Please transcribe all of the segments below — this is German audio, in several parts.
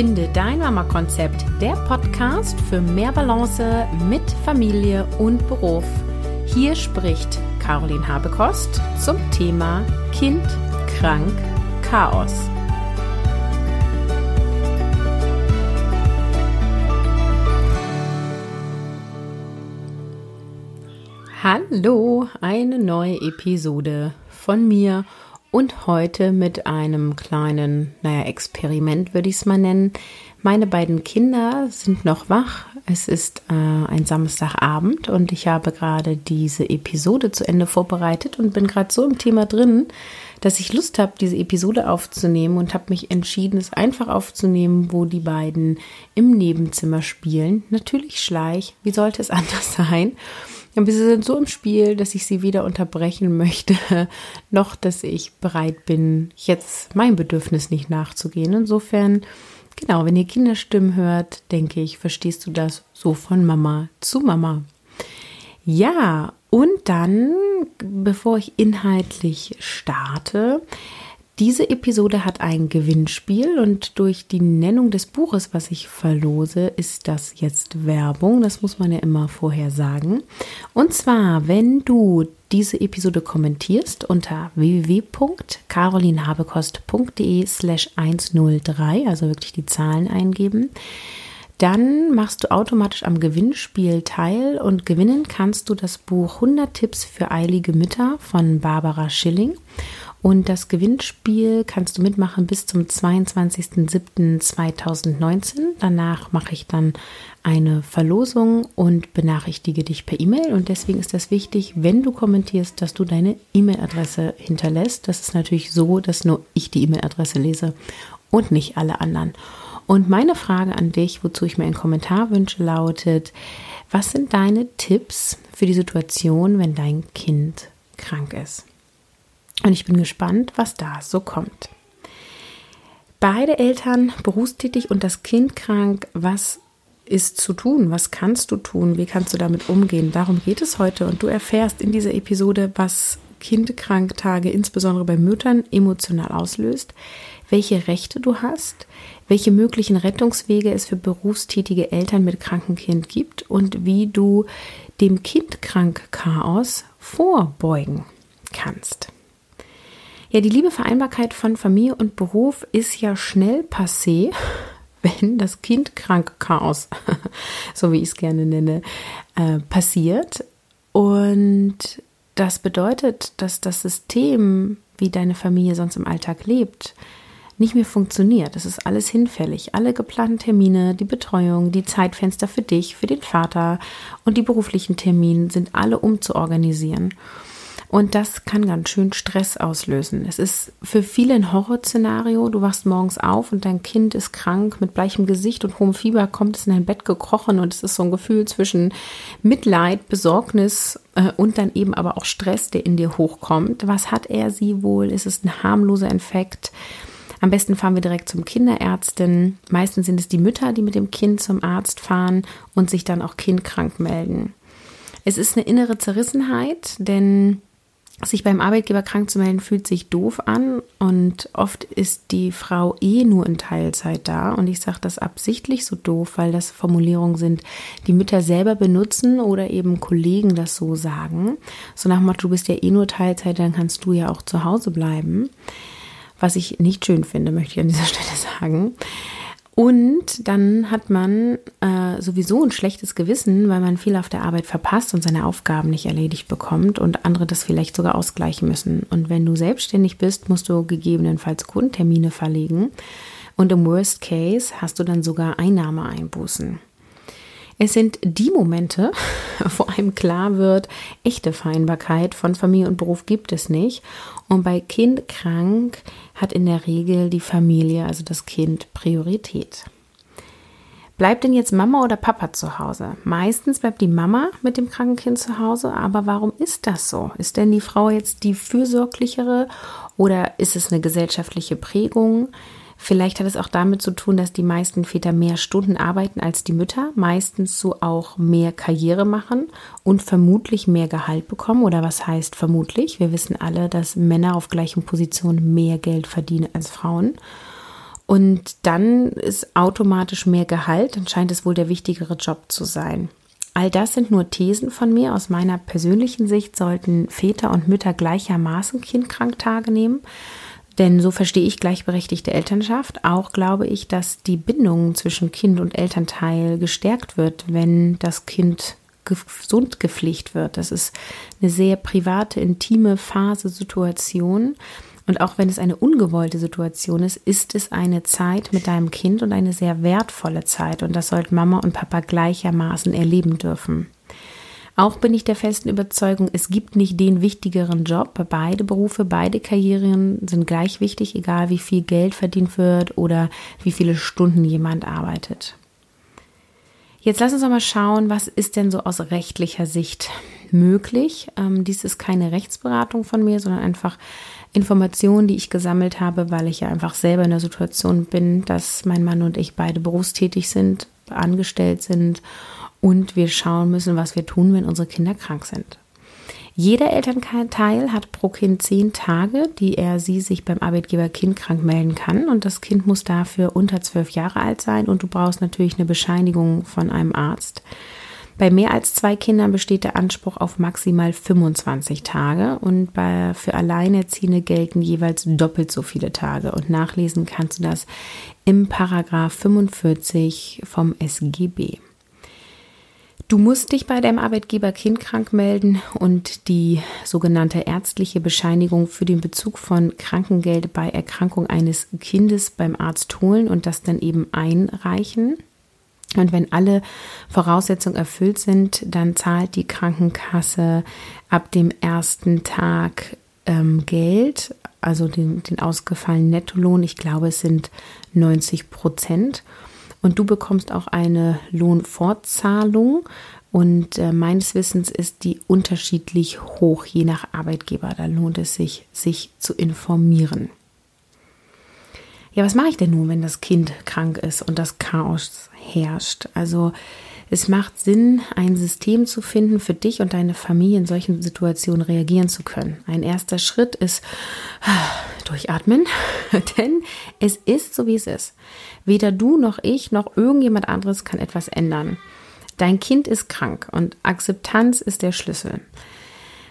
Finde dein Mama-Konzept, der Podcast für mehr Balance mit Familie und Beruf. Hier spricht Caroline Habekost zum Thema Kind, krank, Chaos. Hallo, eine neue Episode von mir und heute mit einem kleinen, naja, Experiment würde ich es mal nennen. Meine beiden Kinder sind noch wach. Es ist äh, ein Samstagabend und ich habe gerade diese Episode zu Ende vorbereitet und bin gerade so im Thema drin, dass ich Lust habe, diese Episode aufzunehmen und habe mich entschieden, es einfach aufzunehmen, wo die beiden im Nebenzimmer spielen. Natürlich Schleich, wie sollte es anders sein? Aber sie sind so im Spiel, dass ich sie weder unterbrechen möchte, noch dass ich bereit bin, jetzt mein Bedürfnis nicht nachzugehen. Insofern, genau, wenn ihr Kinderstimmen hört, denke ich, verstehst du das so von Mama zu Mama. Ja, und dann, bevor ich inhaltlich starte, diese Episode hat ein Gewinnspiel und durch die Nennung des Buches, was ich verlose, ist das jetzt Werbung. Das muss man ja immer vorher sagen. Und zwar, wenn du diese Episode kommentierst unter www.carolinhabekost.de slash 103, also wirklich die Zahlen eingeben, dann machst du automatisch am Gewinnspiel teil und gewinnen kannst du das Buch 100 Tipps für eilige Mütter von Barbara Schilling. Und das Gewinnspiel kannst du mitmachen bis zum 22.07.2019. Danach mache ich dann eine Verlosung und benachrichtige dich per E-Mail. Und deswegen ist das wichtig, wenn du kommentierst, dass du deine E-Mail-Adresse hinterlässt. Das ist natürlich so, dass nur ich die E-Mail-Adresse lese und nicht alle anderen. Und meine Frage an dich, wozu ich mir einen Kommentar wünsche, lautet, was sind deine Tipps für die Situation, wenn dein Kind krank ist? Und ich bin gespannt, was da so kommt. Beide Eltern berufstätig und das Kind krank. Was ist zu tun? Was kannst du tun? Wie kannst du damit umgehen? Darum geht es heute und du erfährst in dieser Episode, was Kindkranktage insbesondere bei Müttern emotional auslöst, welche Rechte du hast, welche möglichen Rettungswege es für berufstätige Eltern mit krankem Kind gibt und wie du dem Kindkrank-Chaos vorbeugen kannst. Ja, die liebe Vereinbarkeit von Familie und Beruf ist ja schnell passé, wenn das Kind krank Chaos, so wie ich es gerne nenne, äh, passiert. Und das bedeutet, dass das System, wie deine Familie sonst im Alltag lebt, nicht mehr funktioniert. Es ist alles hinfällig. Alle geplanten Termine, die Betreuung, die Zeitfenster für dich, für den Vater und die beruflichen Termine sind alle umzuorganisieren. Und das kann ganz schön Stress auslösen. Es ist für viele ein Horrorszenario. Du wachst morgens auf und dein Kind ist krank mit bleichem Gesicht und hohem Fieber, kommt es in dein Bett gekrochen und es ist so ein Gefühl zwischen Mitleid, Besorgnis äh, und dann eben aber auch Stress, der in dir hochkommt. Was hat er sie wohl? Ist es ein harmloser Infekt? Am besten fahren wir direkt zum Kinderärztin. Meistens sind es die Mütter, die mit dem Kind zum Arzt fahren und sich dann auch kindkrank melden. Es ist eine innere Zerrissenheit, denn sich beim Arbeitgeber krank zu melden, fühlt sich doof an und oft ist die Frau eh nur in Teilzeit da. Und ich sage das absichtlich so doof, weil das Formulierungen sind, die Mütter selber benutzen oder eben Kollegen das so sagen. So nach Motto, du bist ja eh nur Teilzeit, dann kannst du ja auch zu Hause bleiben. Was ich nicht schön finde, möchte ich an dieser Stelle sagen. Und dann hat man äh, sowieso ein schlechtes Gewissen, weil man viel auf der Arbeit verpasst und seine Aufgaben nicht erledigt bekommt und andere das vielleicht sogar ausgleichen müssen. Und wenn du selbstständig bist, musst du gegebenenfalls Kundentermine verlegen. Und im Worst Case hast du dann sogar Einnahmeeinbußen. Es sind die Momente, wo einem klar wird, echte Vereinbarkeit von Familie und Beruf gibt es nicht. Und bei Kind krank hat in der Regel die Familie, also das Kind, Priorität. Bleibt denn jetzt Mama oder Papa zu Hause? Meistens bleibt die Mama mit dem kranken Kind zu Hause, aber warum ist das so? Ist denn die Frau jetzt die fürsorglichere oder ist es eine gesellschaftliche Prägung? Vielleicht hat es auch damit zu tun, dass die meisten Väter mehr Stunden arbeiten als die Mütter, meistens so auch mehr Karriere machen und vermutlich mehr Gehalt bekommen. Oder was heißt vermutlich? Wir wissen alle, dass Männer auf gleichen Positionen mehr Geld verdienen als Frauen. Und dann ist automatisch mehr Gehalt, dann scheint es wohl der wichtigere Job zu sein. All das sind nur Thesen von mir. Aus meiner persönlichen Sicht sollten Väter und Mütter gleichermaßen Kindkranktage nehmen. Denn so verstehe ich gleichberechtigte Elternschaft. Auch glaube ich, dass die Bindung zwischen Kind und Elternteil gestärkt wird, wenn das Kind gesund gepflegt wird. Das ist eine sehr private, intime Phase, Situation. Und auch wenn es eine ungewollte Situation ist, ist es eine Zeit mit deinem Kind und eine sehr wertvolle Zeit. Und das sollten Mama und Papa gleichermaßen erleben dürfen. Auch bin ich der festen Überzeugung, es gibt nicht den wichtigeren Job. Beide Berufe, beide Karrieren sind gleich wichtig, egal wie viel Geld verdient wird oder wie viele Stunden jemand arbeitet. Jetzt lass uns mal schauen, was ist denn so aus rechtlicher Sicht möglich. Ähm, dies ist keine Rechtsberatung von mir, sondern einfach Informationen, die ich gesammelt habe, weil ich ja einfach selber in der Situation bin, dass mein Mann und ich beide berufstätig sind, angestellt sind und wir schauen müssen, was wir tun, wenn unsere Kinder krank sind. Jeder Elternteil hat pro Kind zehn Tage, die er sie sich beim Arbeitgeber kindkrank melden kann. Und das Kind muss dafür unter zwölf Jahre alt sein und du brauchst natürlich eine Bescheinigung von einem Arzt. Bei mehr als zwei Kindern besteht der Anspruch auf maximal 25 Tage und bei, für Alleinerziehende gelten jeweils doppelt so viele Tage. Und nachlesen kannst du das im Paragraph 45 vom SGB. Du musst dich bei deinem Arbeitgeber kindkrank melden und die sogenannte ärztliche Bescheinigung für den Bezug von Krankengeld bei Erkrankung eines Kindes beim Arzt holen und das dann eben einreichen. Und wenn alle Voraussetzungen erfüllt sind, dann zahlt die Krankenkasse ab dem ersten Tag ähm, Geld, also den, den ausgefallenen Nettolohn. Ich glaube, es sind 90 Prozent. Und du bekommst auch eine Lohnfortzahlung. Und äh, meines Wissens ist die unterschiedlich hoch, je nach Arbeitgeber. Da lohnt es sich, sich zu informieren. Ja, was mache ich denn nun, wenn das Kind krank ist und das Chaos herrscht? Also es macht Sinn, ein System zu finden, für dich und deine Familie in solchen Situationen reagieren zu können. Ein erster Schritt ist durchatmen, denn es ist so, wie es ist. Weder du noch ich noch irgendjemand anderes kann etwas ändern. Dein Kind ist krank und Akzeptanz ist der Schlüssel.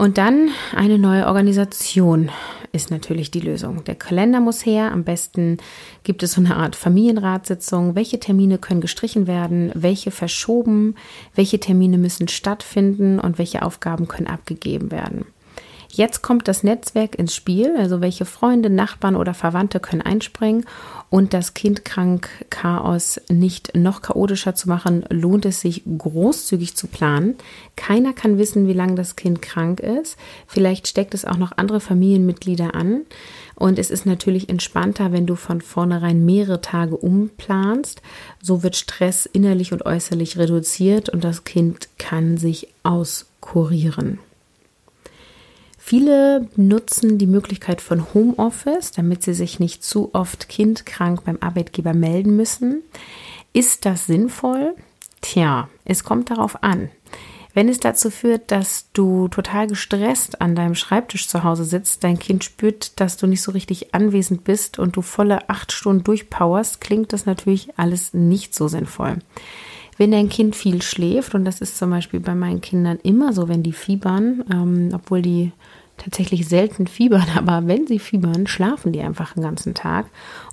Und dann eine neue Organisation ist natürlich die Lösung. Der Kalender muss her. Am besten gibt es so eine Art Familienratssitzung. Welche Termine können gestrichen werden? Welche verschoben? Welche Termine müssen stattfinden? Und welche Aufgaben können abgegeben werden? Jetzt kommt das Netzwerk ins Spiel, also welche Freunde, Nachbarn oder Verwandte können einspringen und das Kindkrank-Chaos nicht noch chaotischer zu machen, lohnt es sich großzügig zu planen. Keiner kann wissen, wie lange das Kind krank ist. Vielleicht steckt es auch noch andere Familienmitglieder an. Und es ist natürlich entspannter, wenn du von vornherein mehrere Tage umplanst. So wird Stress innerlich und äußerlich reduziert und das Kind kann sich auskurieren. Viele nutzen die Möglichkeit von Homeoffice, damit sie sich nicht zu oft kindkrank beim Arbeitgeber melden müssen. Ist das sinnvoll? Tja, es kommt darauf an. Wenn es dazu führt, dass du total gestresst an deinem Schreibtisch zu Hause sitzt, dein Kind spürt, dass du nicht so richtig anwesend bist und du volle acht Stunden durchpowerst, klingt das natürlich alles nicht so sinnvoll. Wenn dein Kind viel schläft, und das ist zum Beispiel bei meinen Kindern immer so, wenn die fiebern, ähm, obwohl die tatsächlich selten fiebern, aber wenn sie fiebern, schlafen die einfach den ganzen Tag.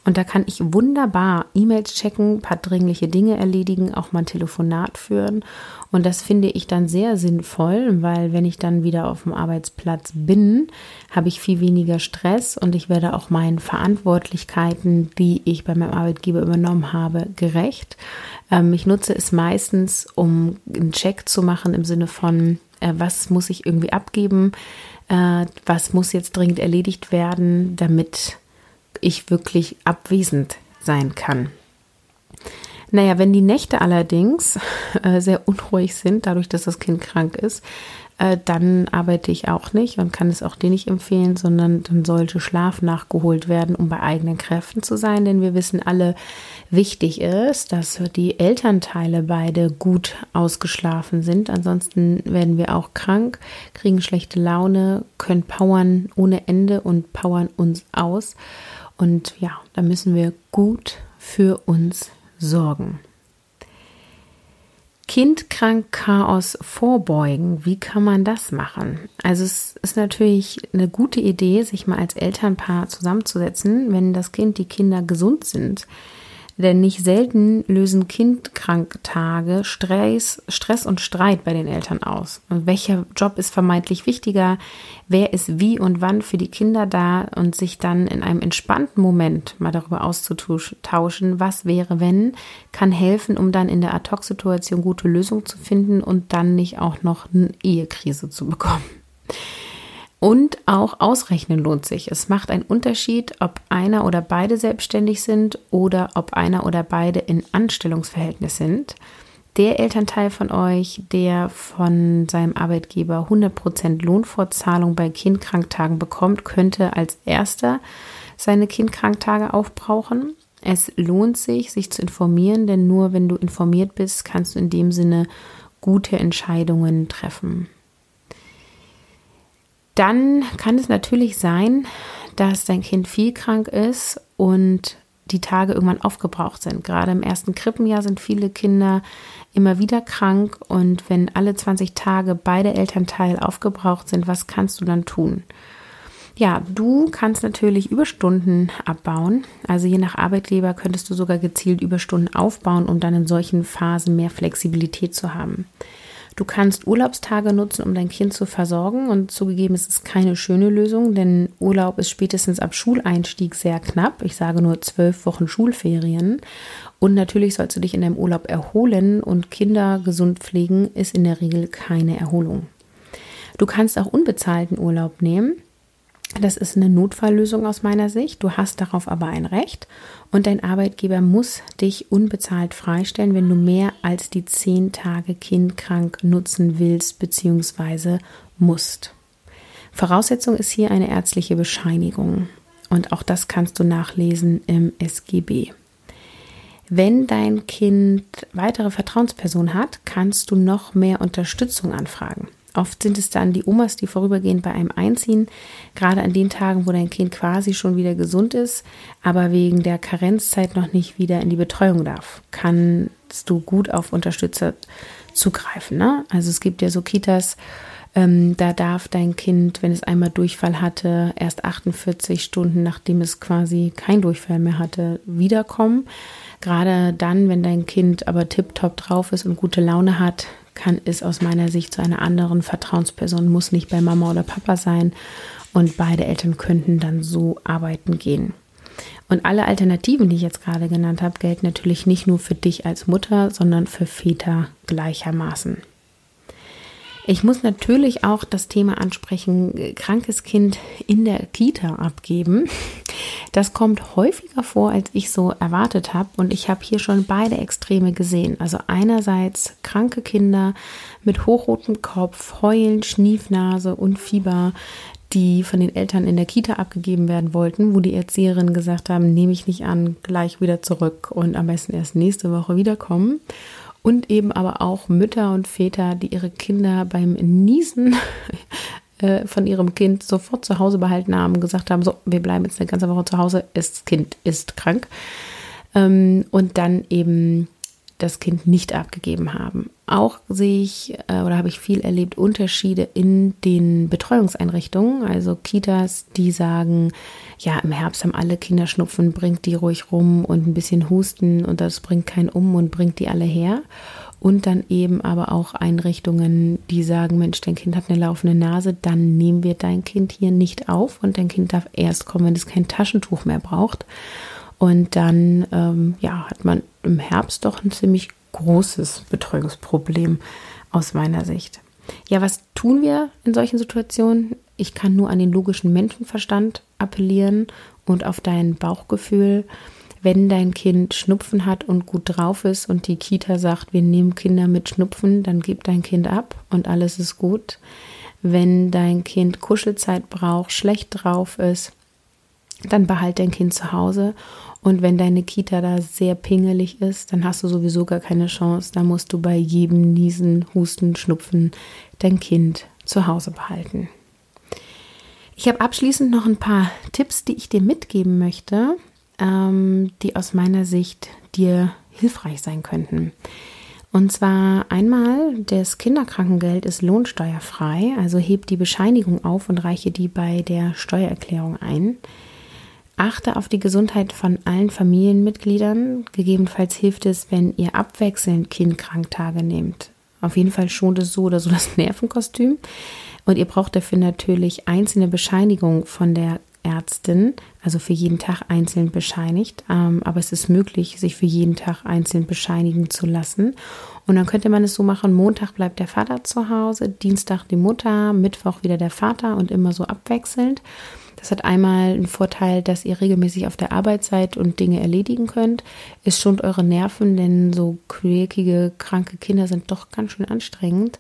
Und da kann ich wunderbar E-Mails checken, ein paar dringliche Dinge erledigen, auch mal ein Telefonat führen. Und das finde ich dann sehr sinnvoll, weil wenn ich dann wieder auf dem Arbeitsplatz bin, habe ich viel weniger Stress und ich werde auch meinen Verantwortlichkeiten, die ich bei meinem Arbeitgeber übernommen habe, gerecht. Ähm, ich nutze es meistens, um einen Check zu machen im Sinne von, äh, was muss ich irgendwie abgeben, äh, was muss jetzt dringend erledigt werden, damit ich wirklich abwesend sein kann. Naja, wenn die Nächte allerdings äh, sehr unruhig sind, dadurch, dass das Kind krank ist, äh, dann arbeite ich auch nicht und kann es auch dir nicht empfehlen, sondern dann sollte Schlaf nachgeholt werden, um bei eigenen Kräften zu sein. Denn wir wissen alle, wichtig ist, dass die Elternteile beide gut ausgeschlafen sind. Ansonsten werden wir auch krank, kriegen schlechte Laune, können powern ohne Ende und powern uns aus. Und ja, da müssen wir gut für uns sorgen. Kindkrank Chaos vorbeugen. Wie kann man das machen? Also es ist natürlich eine gute Idee, sich mal als Elternpaar zusammenzusetzen, wenn das Kind, die Kinder gesund sind denn nicht selten lösen Kindkranktage Stress, Stress und Streit bei den Eltern aus. Und welcher Job ist vermeintlich wichtiger? Wer ist wie und wann für die Kinder da? Und sich dann in einem entspannten Moment mal darüber auszutauschen, was wäre, wenn, kann helfen, um dann in der Ad-Hoc-Situation gute Lösungen zu finden und dann nicht auch noch eine Ehekrise zu bekommen. Und auch ausrechnen lohnt sich. Es macht einen Unterschied, ob einer oder beide selbstständig sind oder ob einer oder beide in Anstellungsverhältnis sind. Der Elternteil von euch, der von seinem Arbeitgeber 100% Lohnfortzahlung bei Kindkranktagen bekommt, könnte als erster seine Kindkranktage aufbrauchen. Es lohnt sich, sich zu informieren, denn nur wenn du informiert bist, kannst du in dem Sinne gute Entscheidungen treffen. Dann kann es natürlich sein, dass dein Kind viel krank ist und die Tage irgendwann aufgebraucht sind. Gerade im ersten Krippenjahr sind viele Kinder immer wieder krank und wenn alle 20 Tage beide Elternteile aufgebraucht sind, was kannst du dann tun? Ja, du kannst natürlich Überstunden abbauen. Also je nach Arbeitgeber könntest du sogar gezielt Überstunden aufbauen, um dann in solchen Phasen mehr Flexibilität zu haben. Du kannst Urlaubstage nutzen, um dein Kind zu versorgen. Und zugegeben, es ist keine schöne Lösung, denn Urlaub ist spätestens ab Schuleinstieg sehr knapp. Ich sage nur zwölf Wochen Schulferien. Und natürlich sollst du dich in deinem Urlaub erholen und Kinder gesund pflegen ist in der Regel keine Erholung. Du kannst auch unbezahlten Urlaub nehmen. Das ist eine Notfalllösung aus meiner Sicht. Du hast darauf aber ein Recht und dein Arbeitgeber muss dich unbezahlt freistellen, wenn du mehr als die zehn Tage kindkrank nutzen willst bzw. musst. Voraussetzung ist hier eine ärztliche Bescheinigung und auch das kannst du nachlesen im SGB. Wenn dein Kind weitere Vertrauenspersonen hat, kannst du noch mehr Unterstützung anfragen. Oft sind es dann die Omas, die vorübergehend bei einem einziehen, gerade an den Tagen, wo dein Kind quasi schon wieder gesund ist, aber wegen der Karenzzeit noch nicht wieder in die Betreuung darf. Kannst du gut auf Unterstützer zugreifen. Ne? Also es gibt ja so Kitas, ähm, da darf dein Kind, wenn es einmal Durchfall hatte, erst 48 Stunden, nachdem es quasi kein Durchfall mehr hatte, wiederkommen. Gerade dann, wenn dein Kind aber tiptop drauf ist und gute Laune hat, kann es aus meiner Sicht zu einer anderen Vertrauensperson, muss nicht bei Mama oder Papa sein. Und beide Eltern könnten dann so arbeiten gehen. Und alle Alternativen, die ich jetzt gerade genannt habe, gelten natürlich nicht nur für dich als Mutter, sondern für Väter gleichermaßen. Ich muss natürlich auch das Thema ansprechen, krankes Kind in der Kita abgeben. Das kommt häufiger vor, als ich so erwartet habe. Und ich habe hier schon beide Extreme gesehen. Also einerseits kranke Kinder mit hochrotem Kopf, Heulen, Schniefnase und Fieber, die von den Eltern in der Kita abgegeben werden wollten, wo die Erzieherinnen gesagt haben, nehme ich nicht an, gleich wieder zurück und am besten erst nächste Woche wiederkommen und eben aber auch Mütter und Väter, die ihre Kinder beim Niesen äh, von ihrem Kind sofort zu Hause behalten haben, gesagt haben, so, wir bleiben jetzt eine ganze Woche zu Hause, das Kind ist krank. Ähm, und dann eben das Kind nicht abgegeben haben. Auch sehe ich äh, oder habe ich viel erlebt Unterschiede in den Betreuungseinrichtungen, also Kitas, die sagen, ja, im Herbst haben alle Kinder Schnupfen, bringt die ruhig rum und ein bisschen Husten und das bringt keinen um und bringt die alle her. Und dann eben aber auch Einrichtungen, die sagen, Mensch, dein Kind hat eine laufende Nase, dann nehmen wir dein Kind hier nicht auf und dein Kind darf erst kommen, wenn es kein Taschentuch mehr braucht. Und dann ähm, ja, hat man im Herbst doch ein ziemlich großes Betreuungsproblem aus meiner Sicht. Ja, was tun wir in solchen Situationen? Ich kann nur an den logischen Menschenverstand appellieren und auf dein Bauchgefühl. Wenn dein Kind Schnupfen hat und gut drauf ist und die Kita sagt, wir nehmen Kinder mit Schnupfen, dann gib dein Kind ab und alles ist gut. Wenn dein Kind Kuschelzeit braucht, schlecht drauf ist, dann behalt dein Kind zu Hause. Und wenn deine Kita da sehr pingelig ist, dann hast du sowieso gar keine Chance. Da musst du bei jedem Niesen, Husten, Schnupfen dein Kind zu Hause behalten. Ich habe abschließend noch ein paar Tipps, die ich dir mitgeben möchte, ähm, die aus meiner Sicht dir hilfreich sein könnten. Und zwar einmal, das Kinderkrankengeld ist lohnsteuerfrei, also heb die Bescheinigung auf und reiche die bei der Steuererklärung ein. Achte auf die Gesundheit von allen Familienmitgliedern. Gegebenenfalls hilft es, wenn ihr abwechselnd Kindkranktage nehmt. Auf jeden Fall schont es so oder so das Nervenkostüm. Und ihr braucht dafür natürlich einzelne Bescheinigungen von der Ärztin, also für jeden Tag einzeln bescheinigt. Ähm, aber es ist möglich, sich für jeden Tag einzeln bescheinigen zu lassen. Und dann könnte man es so machen, Montag bleibt der Vater zu Hause, Dienstag die Mutter, Mittwoch wieder der Vater und immer so abwechselnd. Das hat einmal einen Vorteil, dass ihr regelmäßig auf der Arbeit seid und Dinge erledigen könnt. Es schont eure Nerven, denn so quäkige, kranke Kinder sind doch ganz schön anstrengend.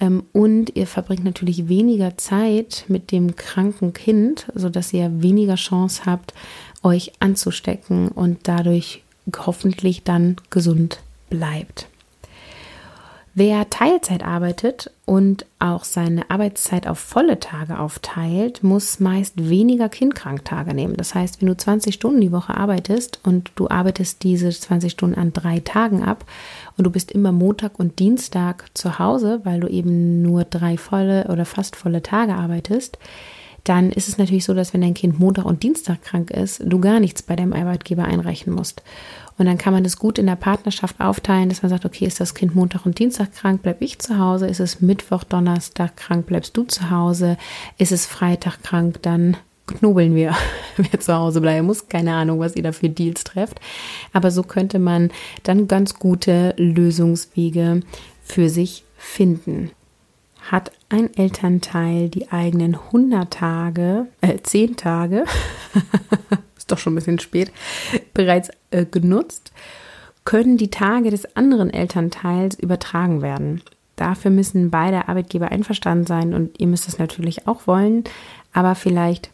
Ähm, und ihr verbringt natürlich weniger Zeit mit dem kranken Kind, sodass ihr weniger Chance habt, euch anzustecken und dadurch hoffentlich dann gesund bleibt. Wer Teilzeit arbeitet und auch seine Arbeitszeit auf volle Tage aufteilt, muss meist weniger Kindkranktage nehmen. Das heißt, wenn du 20 Stunden die Woche arbeitest und du arbeitest diese 20 Stunden an drei Tagen ab und du bist immer Montag und Dienstag zu Hause, weil du eben nur drei volle oder fast volle Tage arbeitest, dann ist es natürlich so, dass wenn dein Kind Montag und Dienstag krank ist, du gar nichts bei deinem Arbeitgeber einreichen musst. Und dann kann man das gut in der Partnerschaft aufteilen, dass man sagt, okay, ist das Kind Montag und Dienstag krank, bleib ich zu Hause. Ist es Mittwoch, Donnerstag krank, bleibst du zu Hause. Ist es Freitag krank, dann knobeln wir, wer zu Hause bleiben muss. Keine Ahnung, was ihr da für Deals trefft. Aber so könnte man dann ganz gute Lösungswege für sich finden. Hat ein Elternteil die eigenen 100 Tage, äh, 10 Tage, ist doch schon ein bisschen spät, bereits äh, genutzt, können die Tage des anderen Elternteils übertragen werden. Dafür müssen beide Arbeitgeber einverstanden sein und ihr müsst es natürlich auch wollen, aber vielleicht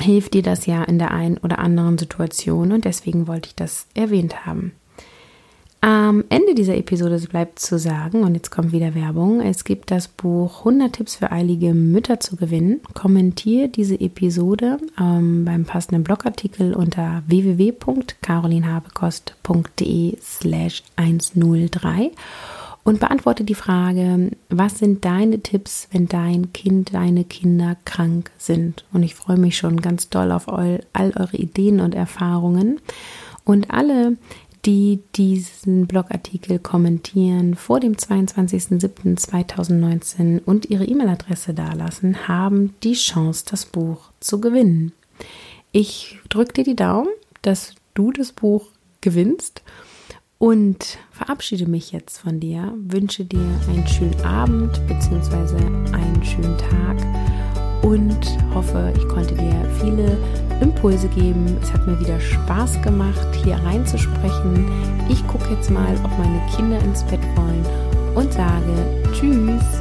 hilft dir das ja in der einen oder anderen Situation und deswegen wollte ich das erwähnt haben. Am Ende dieser Episode bleibt zu sagen, und jetzt kommt wieder Werbung, es gibt das Buch 100 Tipps für eilige Mütter zu gewinnen. Kommentiere diese Episode ähm, beim passenden Blogartikel unter www.carolinhabekost.de slash 103 und beantworte die Frage, was sind deine Tipps, wenn dein Kind, deine Kinder krank sind? Und ich freue mich schon ganz doll auf all, all eure Ideen und Erfahrungen. Und alle, die diesen Blogartikel kommentieren vor dem 22.07.2019 und ihre E-Mail-Adresse dalassen, haben die Chance, das Buch zu gewinnen. Ich drücke dir die Daumen, dass du das Buch gewinnst und verabschiede mich jetzt von dir, wünsche dir einen schönen Abend bzw. einen schönen Tag und hoffe, ich konnte dir viele Impulse geben. Es hat mir wieder Spaß gemacht, hier reinzusprechen. Ich gucke jetzt mal, ob meine Kinder ins Bett wollen und sage Tschüss.